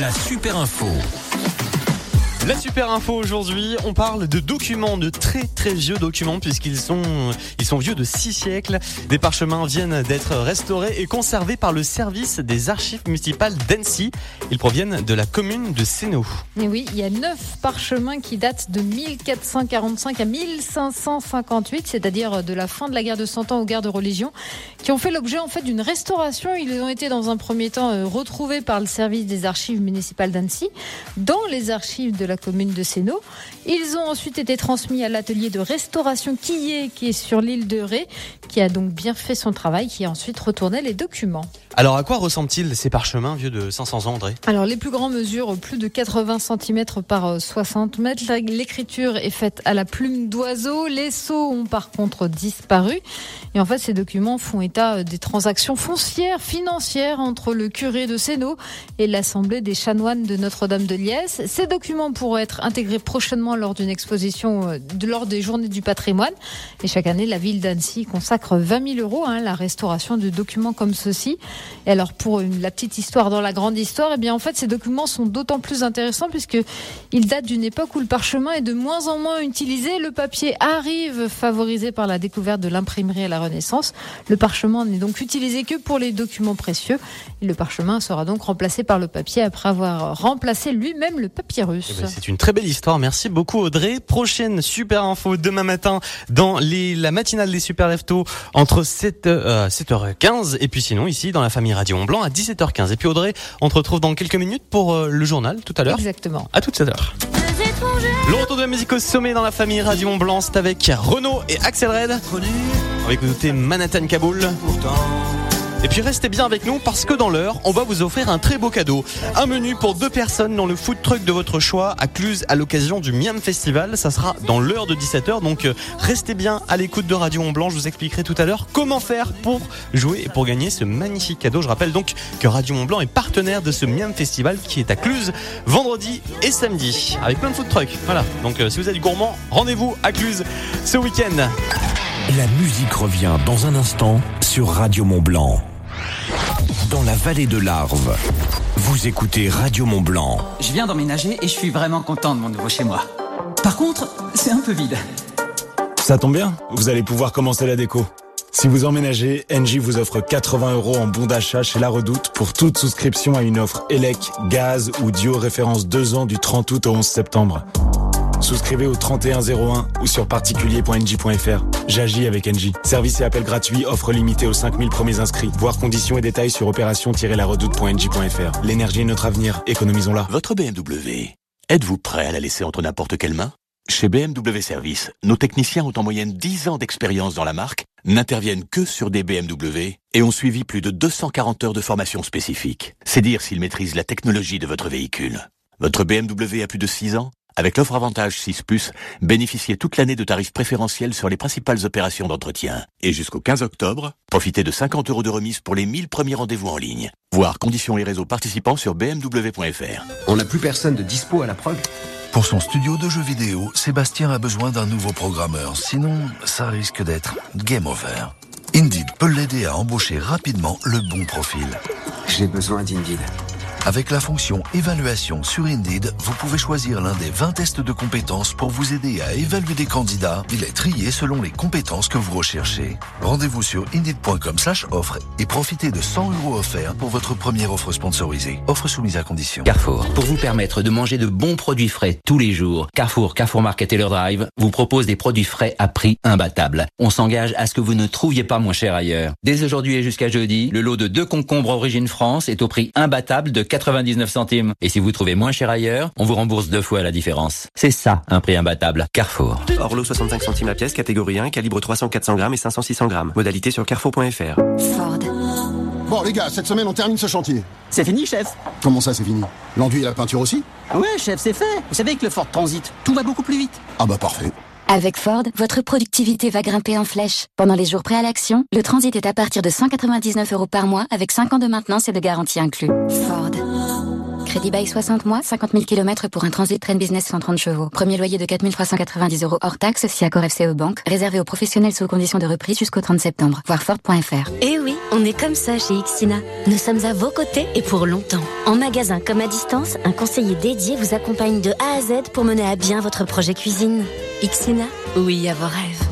la super info. La super info aujourd'hui, on parle de documents, de très très vieux documents puisqu'ils sont ils sont vieux de six siècles. Des parchemins viennent d'être restaurés et conservés par le service des archives municipales d'Annecy. Ils proviennent de la commune de Sénaux. Et oui, il y a neuf parchemins qui datent de 1445 à 1558, c'est-à-dire de la fin de la guerre de Cent Ans aux guerres de religion, qui ont fait l'objet en fait d'une restauration. Ils ont été dans un premier temps euh, retrouvés par le service des archives municipales d'Annecy dans les archives de la commune de Sénaux. Ils ont ensuite été transmis à l'atelier de restauration Quillet qui est sur l'île de Ré, qui a donc bien fait son travail, qui a ensuite retourné les documents. Alors à quoi ressemblent-ils ces parchemins vieux de 500 ans, André? Alors les plus grands mesurent plus de 80 cm par 60 mètres. L'écriture est faite à la plume d'oiseau. Les sceaux ont par contre disparu. Et en fait, ces documents font état des transactions foncières, financières entre le curé de Sénaux et l'Assemblée des chanoines de Notre-Dame de Liesse. Ces documents pourraient être intégrés prochainement lors d'une exposition euh, lors des Journées du patrimoine. Et chaque année, la ville d'Annecy consacre 20 000 euros à hein, la restauration de documents comme ceux-ci. Et alors, pour la petite histoire dans la grande histoire, eh bien, en fait, ces documents sont d'autant plus intéressants puisque ils datent d'une époque où le parchemin est de moins en moins utilisé. Le papier arrive, favorisé par la découverte de l'imprimerie à la Renaissance. Le parchemin n'est donc utilisé que pour les documents précieux. Et le parchemin sera donc remplacé par le papier après avoir remplacé lui-même le papyrus. Eh ben, c'est une très belle histoire. Merci beaucoup, Audrey. Prochaine super info demain matin dans les, la matinale des Super Leftos entre 7, euh, 7h15 et puis sinon ici dans la famille Radio Mont Blanc à 17h15. Et puis Audrey, on te retrouve dans quelques minutes pour euh, le journal tout à l'heure. Exactement. À toute cette heure. Le retour de la musique au sommet dans la famille Radio Mont Blanc, c'est avec Renaud et Axel Red. On va écouter Manhattan Kaboul. Et puis restez bien avec nous parce que dans l'heure, on va vous offrir un très beau cadeau. Un menu pour deux personnes dans le food truck de votre choix à Cluse à l'occasion du Miam Festival. Ça sera dans l'heure de 17h. Donc euh, restez bien à l'écoute de Radio Mont Blanc. Je vous expliquerai tout à l'heure comment faire pour jouer et pour gagner ce magnifique cadeau. Je rappelle donc que Radio Mont Blanc est partenaire de ce Miam Festival qui est à Cluse vendredi et samedi avec plein de food trucks. Voilà. Donc euh, si vous êtes gourmand, rendez-vous à Cluse ce week-end. La musique revient dans un instant sur Radio Mont Blanc. Dans la vallée de l'Arve, vous écoutez Radio Mont Blanc. Je viens d'emménager et je suis vraiment content de mon nouveau chez moi. Par contre, c'est un peu vide. Ça tombe bien, vous allez pouvoir commencer la déco. Si vous emménagez, Engie vous offre 80 euros en bon d'achat chez La Redoute pour toute souscription à une offre élec, gaz ou Dio référence 2 ans du 30 août au 11 septembre. Souscrivez au 3101 ou sur particulier.ng.fr. J'agis avec Engie. Service et appel gratuit, offre limitée aux 5000 premiers inscrits. Voir conditions et détails sur opération-laredoute.ng.fr. L'énergie est notre avenir, économisons-la. Votre BMW, êtes-vous prêt à la laisser entre n'importe quelles mains Chez BMW Service, nos techniciens ont en moyenne 10 ans d'expérience dans la marque, n'interviennent que sur des BMW et ont suivi plus de 240 heures de formation spécifique. C'est dire s'ils maîtrisent la technologie de votre véhicule. Votre BMW a plus de 6 ans? Avec l'offre Avantage 6 ⁇ bénéficiez toute l'année de tarifs préférentiels sur les principales opérations d'entretien. Et jusqu'au 15 octobre, profitez de 50 euros de remise pour les 1000 premiers rendez-vous en ligne. Voir conditions et réseaux participants sur bmw.fr. On n'a plus personne de dispo à la prog Pour son studio de jeux vidéo, Sébastien a besoin d'un nouveau programmeur. Sinon, ça risque d'être game over. Indeed peut l'aider à embaucher rapidement le bon profil. J'ai besoin d'Indeed. Avec la fonction évaluation sur Indeed, vous pouvez choisir l'un des 20 tests de compétences pour vous aider à évaluer des candidats et les trier selon les compétences que vous recherchez. Rendez-vous sur indeed.com slash offre et profitez de 100 euros offerts pour votre première offre sponsorisée. Offre soumise à condition. Carrefour, pour vous permettre de manger de bons produits frais tous les jours, Carrefour, Carrefour Market et leur drive vous propose des produits frais à prix imbattable. On s'engage à ce que vous ne trouviez pas moins cher ailleurs. Dès aujourd'hui et jusqu'à jeudi, le lot de deux concombres origine France est au prix imbattable de 99 centimes. Et si vous trouvez moins cher ailleurs, on vous rembourse deux fois la différence. C'est ça, un prix imbattable. Carrefour. Orlo 65 centimes la pièce, catégorie 1, calibre 300-400 grammes et 500-600 grammes. Modalité sur carrefour.fr. Ford. Bon les gars, cette semaine on termine ce chantier. C'est fini, chef. Comment ça c'est fini? L'enduit et la peinture aussi? Ouais, chef, c'est fait. Vous savez que le Ford Transit, tout va beaucoup plus vite. Ah bah parfait. Avec Ford, votre productivité va grimper en flèche. Pendant les jours prêts à l'action, le transit est à partir de 199 euros par mois avec 5 ans de maintenance et de garantie inclus. Ford. Crédit bail 60 mois, 50 000 km pour un transit train business 130 chevaux. Premier loyer de 4 390 euros hors taxe si accord FCE Banque. Réservé aux professionnels sous conditions de reprise jusqu'au 30 septembre. Voir Ford.fr. Eh oui, on est comme ça chez Ixina. Nous sommes à vos côtés et pour longtemps. En magasin comme à distance, un conseiller dédié vous accompagne de A à Z pour mener à bien votre projet cuisine. Ixina, oui à vos rêves.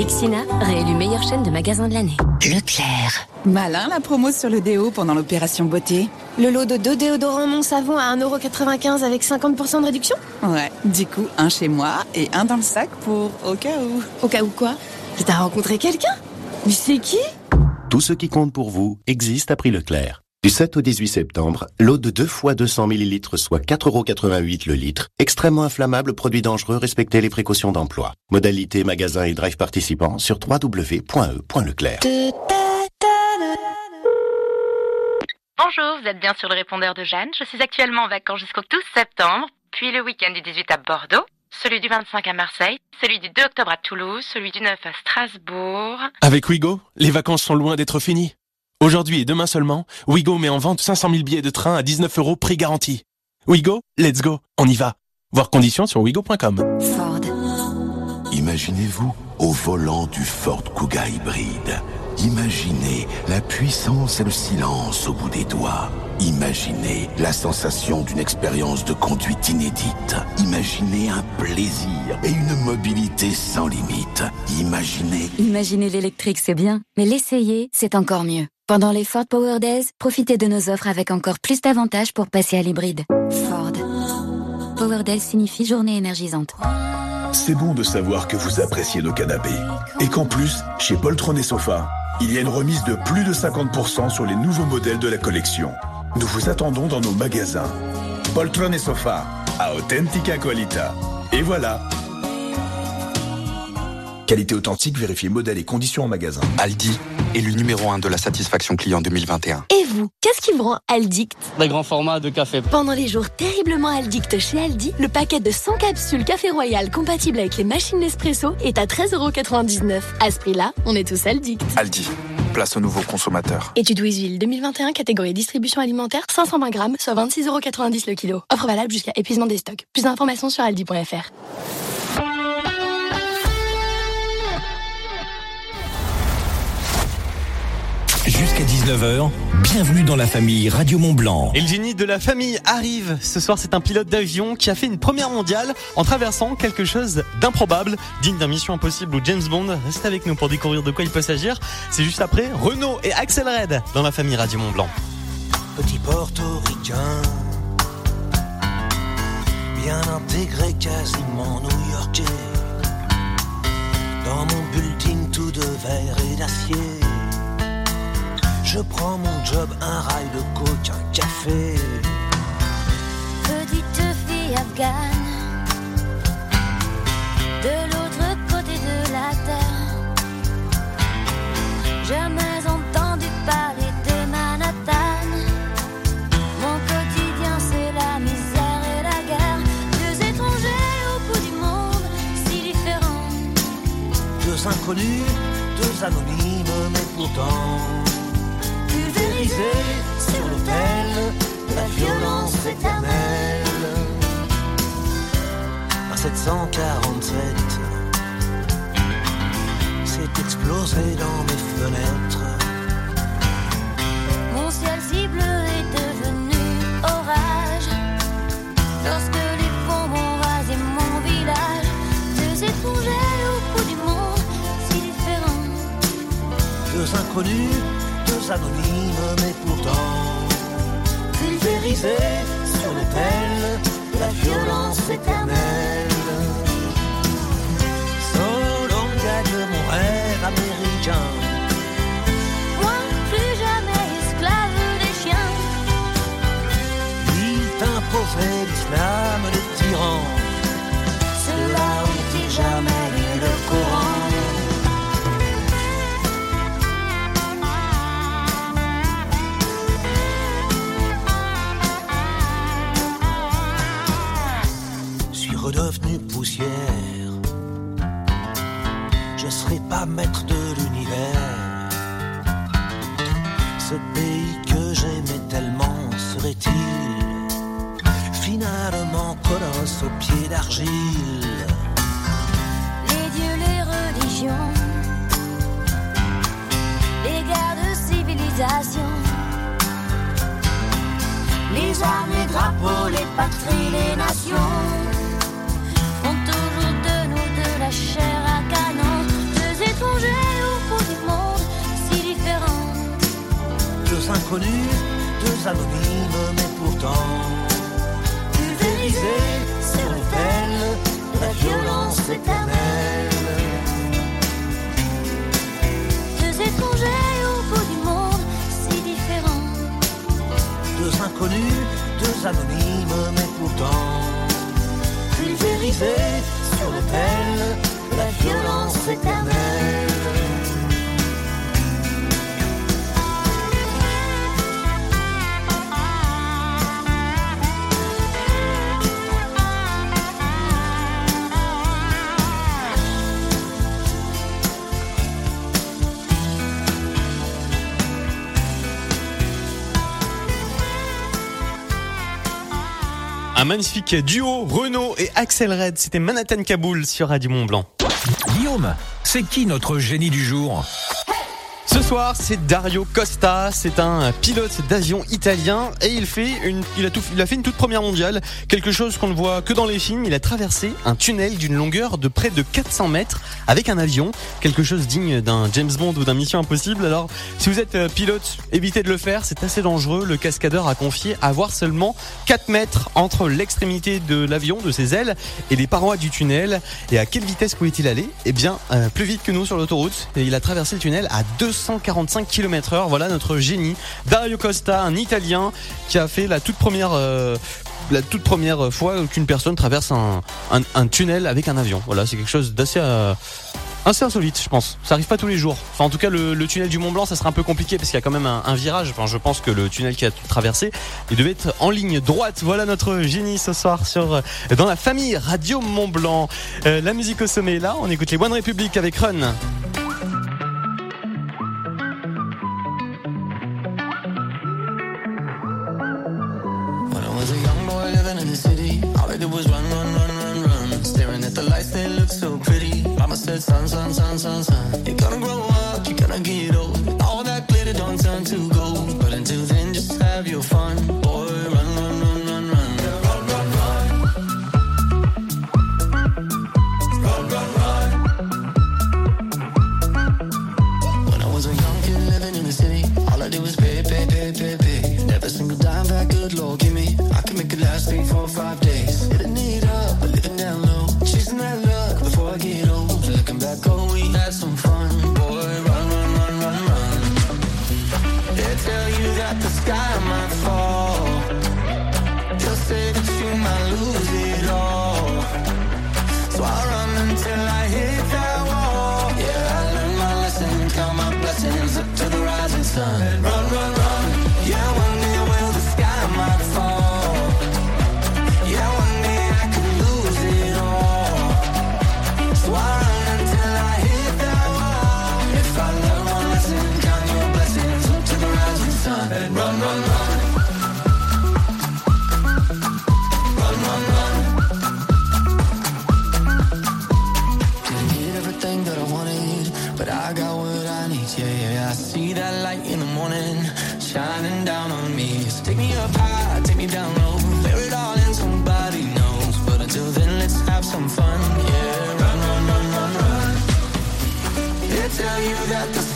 Ixina, réélu meilleure chaîne de magasins de l'année. Leclerc. Malin la promo sur le déo pendant l'opération beauté. Le lot de deux déodorants non savon à 1,95€ avec 50% de réduction Ouais, du coup, un chez moi et un dans le sac pour au cas où. Au cas où quoi? T'as rencontré quelqu'un? Mais c'est qui? Tout ce qui compte pour vous existe à prix Leclerc. Du 7 au 18 septembre, l'eau de 2 fois 200 ml soit 4,88€ le litre. Extrêmement inflammable, produit dangereux, respectez les précautions d'emploi. Modalité magasin et drive participants sur www.e.leclerc. Bonjour, vous êtes bien sur le répondeur de Jeanne. Je suis actuellement en vacances jusqu'au 12 septembre, puis le week-end du 18 à Bordeaux, celui du 25 à Marseille, celui du 2 octobre à Toulouse, celui du 9 à Strasbourg. Avec Wigo, les vacances sont loin d'être finies. Aujourd'hui et demain seulement, Wigo met en vente 500 000 billets de train à 19 euros prix garanti. Wigo, let's go, on y va. Voir conditions sur wigo.com. Ford. Imaginez-vous au volant du Ford Kuga hybride. Imaginez la puissance et le silence au bout des doigts. Imaginez la sensation d'une expérience de conduite inédite. Imaginez un plaisir et une mobilité sans limite. Imaginez... Imaginez l'électrique, c'est bien, mais l'essayer, c'est encore mieux. Pendant les Ford Power Days, profitez de nos offres avec encore plus d'avantages pour passer à l'hybride. Ford. Power Days signifie journée énergisante. C'est bon de savoir que vous appréciez nos canapés. Et qu'en plus, chez Poltron et Sofa, il y a une remise de plus de 50% sur les nouveaux modèles de la collection. Nous vous attendons dans nos magasins. Poltron et Sofa, à Authentica Qualita. Et voilà, Qualité authentique, vérifiez modèle et conditions en magasin. Aldi le numéro 1 de la satisfaction client 2021. Et vous, qu'est-ce qui vous rend addict Les grands formats de café. Pendant les jours terriblement addicts chez Aldi, le paquet de 100 capsules Café Royal compatible avec les machines Nespresso est à 13,99€. À ce prix-là, on est tous addicts. Aldi, place au nouveau consommateur. Étude Louisville 2021, catégorie distribution alimentaire, 520 grammes, soit 26,90€ le kilo. Offre valable jusqu'à épuisement des stocks. Plus d'informations sur aldi.fr. Jusqu'à 19h, bienvenue dans la famille Radio Mont Blanc. Et le génie de la famille arrive. Ce soir, c'est un pilote d'avion qui a fait une première mondiale en traversant quelque chose d'improbable, digne d'un Mission Impossible ou James Bond. Restez avec nous pour découvrir de quoi il peut s'agir. C'est juste après Renault et Axel Red dans la famille Radio Mont Blanc. Petit portoricain, bien intégré, quasiment new-yorkais. Dans mon building tout de verre et d'acier. Je prends mon job, un rail de coke, un café. Petite fille afghane, de l'autre côté de la terre. Jamais entendu parler de Manhattan. Mon quotidien, c'est la misère et la guerre. Deux étrangers au bout du monde, si différents. Deux inconnus, deux anonymes, mais pourtant 747, c'est explosé dans mes fenêtres. Mon ciel si bleu est devenu orage. Lorsque les bombes ont rasé mon village, deux étrangers au bout du monde, si différents. Deux inconnus, deux anonymes, mais pourtant pulvérisés sur l'autel la violence éternelle. Gagne mon rêve américain. Finalement colosse aux pieds d'argile. Les dieux, les religions, les guerres de civilisation, les armes, les drapeaux, les patries, les nations font toujours de nous de la chair à canon, deux étrangers au bout du monde, si différents. Deux inconnus, deux anonymes, magnifique duo, Renault et Axel Red. C'était Manhattan Kaboul sur Radio Mont Blanc. Guillaume, c'est qui notre génie du jour? Ce soir, c'est Dario Costa, c'est un pilote d'avion italien et il fait une, il a, fait une toute première mondiale, quelque chose qu'on ne voit que dans les films. Il a traversé un tunnel d'une longueur de près de 400 mètres avec un avion, quelque chose digne d'un James Bond ou d'un Mission Impossible. Alors, si vous êtes euh, pilote, évitez de le faire, c'est assez dangereux. Le cascadeur a confié avoir seulement 4 mètres entre l'extrémité de l'avion, de ses ailes et les parois du tunnel. Et à quelle vitesse pouvait-il aller? Eh bien, euh, plus vite que nous sur l'autoroute. Il a traversé le tunnel à 200 145 km/h. Voilà notre génie Dario Costa, un Italien qui a fait la toute première euh, la toute première fois qu'une personne traverse un, tunnel avec un avion. Voilà, c'est quelque chose d'assez euh, assez insolite, je pense. Ça arrive pas tous les jours. Enfin, en tout cas, le, tunnel du Mont Blanc, ça sera un peu compliqué parce qu'il y a quand même un, virage. Enfin, je pense que le tunnel qui a traversé, il devait être en ligne droite. Voilà notre génie ce soir sur euh, dans la famille Radio Mont Blanc. La musique au sommet est là. On écoute les One République avec Run. Run, run, run, run, run. Staring at the lights, they look so pretty. Mama said, son, son, son, son, son. You that the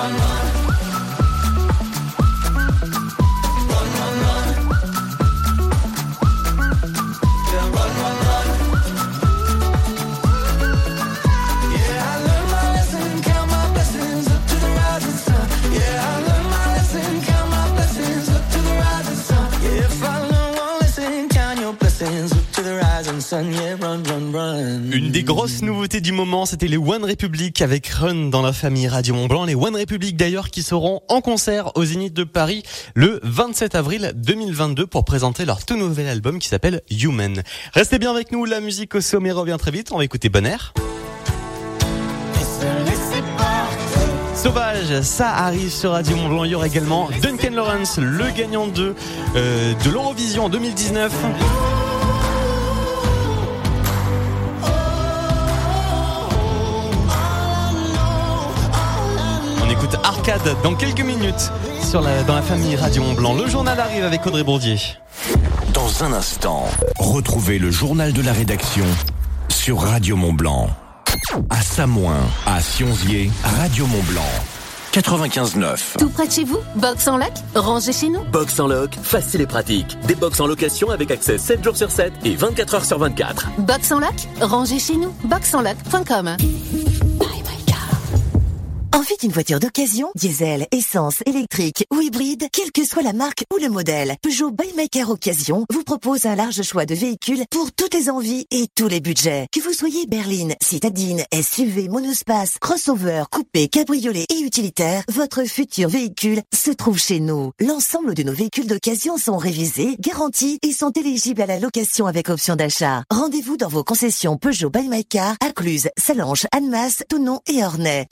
Run, run, du moment, c'était les One Republic avec Run dans la famille Radio Mont Blanc. Les One Republic d'ailleurs qui seront en concert au Zénith de Paris le 27 avril 2022 pour présenter leur tout nouvel album qui s'appelle Human. Restez bien avec nous, la musique au sommet revient très vite. On va écouter Bon Air. Sauvage, ça arrive sur Radio Mont Blanc. Il y aura également Duncan Lawrence, le gagnant de, euh, de l'Eurovision en 2019. Écoute Arcade dans quelques minutes sur la, dans la famille Radio Mont Blanc. Le journal arrive avec Audrey Bourdier. Dans un instant, retrouvez le journal de la rédaction sur Radio Mont Blanc. À Samoin, à Sionzier, Radio Mont Blanc. 95.9. Tout près de chez vous Box en loc Rangez chez nous Box en loc, facile et pratique. Des box en location avec accès 7 jours sur 7 et 24 heures sur 24. Box en loc Rangez chez nous. Boxenloc.com Envie d'une voiture d'occasion Diesel, essence, électrique ou hybride, quelle que soit la marque ou le modèle, Peugeot Buymaker Occasion vous propose un large choix de véhicules pour toutes les envies et tous les budgets. Que vous soyez berline, citadine, SUV, monospace, crossover, coupé, cabriolet et utilitaire, votre futur véhicule se trouve chez nous. L'ensemble de nos véhicules d'occasion sont révisés, garantis et sont éligibles à la location avec option d'achat. Rendez-vous dans vos concessions Peugeot Buymaker à Cluse, Salange, Annemasse, Tonon et Ornay.